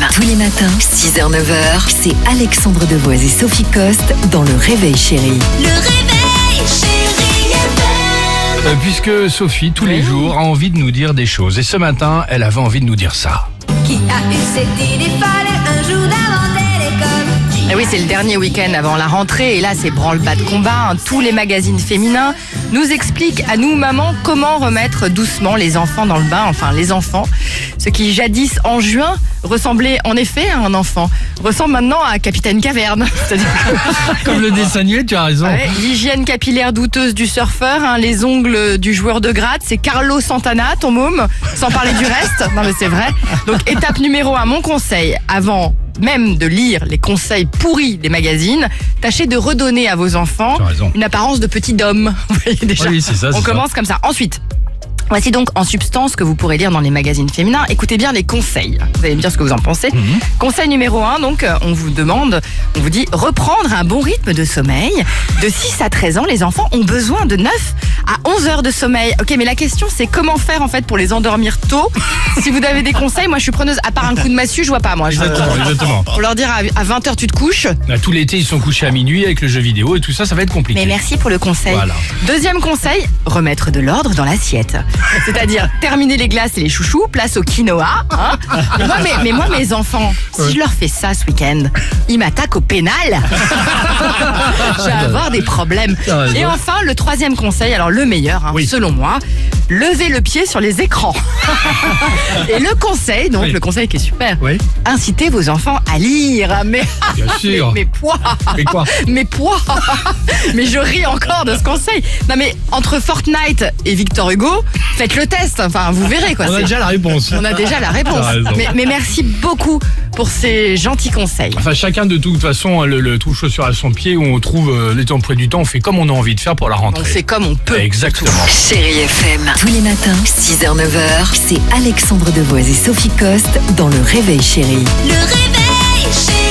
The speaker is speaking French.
FM. Tous les matins, 6h-9h, c'est Alexandre Devoise et Sophie Coste dans Le Réveil Chérie. Le réveil, chérie FM. Euh, Puisque Sophie, tous les jours, a envie de nous dire des choses. Et ce matin, elle avait envie de nous dire ça. Qui a eu cette idée? Folle un jour c'est le dernier week-end avant la rentrée et là c'est branle-bas de combat. hein. Tous les magazines féminins nous expliquent à nous mamans comment remettre doucement les enfants dans le bain, enfin les enfants. Ce qui jadis en juin ressemblait en effet à un enfant, ressemble maintenant à Capitaine Caverne. Que- Comme le dessin animé, tu as raison. Ouais, L'hygiène capillaire douteuse du surfeur, hein, les ongles du joueur de gratte, c'est Carlo Santana, ton môme, sans parler du reste. Non mais c'est vrai. Donc étape numéro un, mon conseil, avant même de lire les conseils pourris des magazines, tâchez de redonner à vos enfants une apparence de petit homme. Vous voyez déjà. Oui, c'est ça, c'est On ça. commence comme ça. Ensuite. Voici donc en substance ce que vous pourrez lire dans les magazines féminins. Écoutez bien les conseils. Vous allez me dire ce que vous en pensez. Mhm. Conseil numéro 1, donc euh, on vous demande, on vous dit reprendre un bon rythme de sommeil. De 6 à 13 ans, les enfants ont besoin de 9 à 11 heures de sommeil. Ok, mais la question c'est comment faire en fait pour les endormir tôt? Si vous avez des conseils, moi je suis preneuse. À part un coup de massue, je vois pas moi. Je Exactement, exactement. pour leur dire à 20h tu te couches. Là, tout l'été, ils sont couchés à minuit avec le jeu vidéo et tout ça, ça va être compliqué. Mais merci pour le conseil. Voilà. Deuxième conseil, remettre de l'ordre dans l'assiette. C'est-à-dire terminer les glaces et les chouchous, place au quinoa. hein. mais, moi, mes, mais moi, mes enfants, si je leur fais ça ce week-end, ils m'attaquent au pénal. je vais avoir des problèmes. Raison. Et enfin, le troisième conseil, alors le meilleur, hein, Oui. selon moi, lever le pied sur les écrans. et le conseil, donc Oui. le conseil qui est super, Oui, incitez vos enfants à lire. Mais, bien sûr. mais, mais quoi Mais quoi mais poids Mais je ris encore de ce conseil. Non mais entre Fortnite et Victor Hugo, faites le test. Enfin, vous verrez quoi. On a C'est- déjà la réponse. on a déjà la réponse. T'as raison. Mais, mais merci beaucoup pour ces gentils conseils. Enfin, chacun de toute façon a le, le trouve chaussure à son pied où on trouve euh, les emplois du temps, on fait comme on a envie de faire pour la On rentrée. fait comme on peut. Exactement. Chérie FM. Tous les matins, 6h-9h, c'est Alexandre Devoise et Sophie Coste dans Le Réveil Chérie. Le réveil, chérie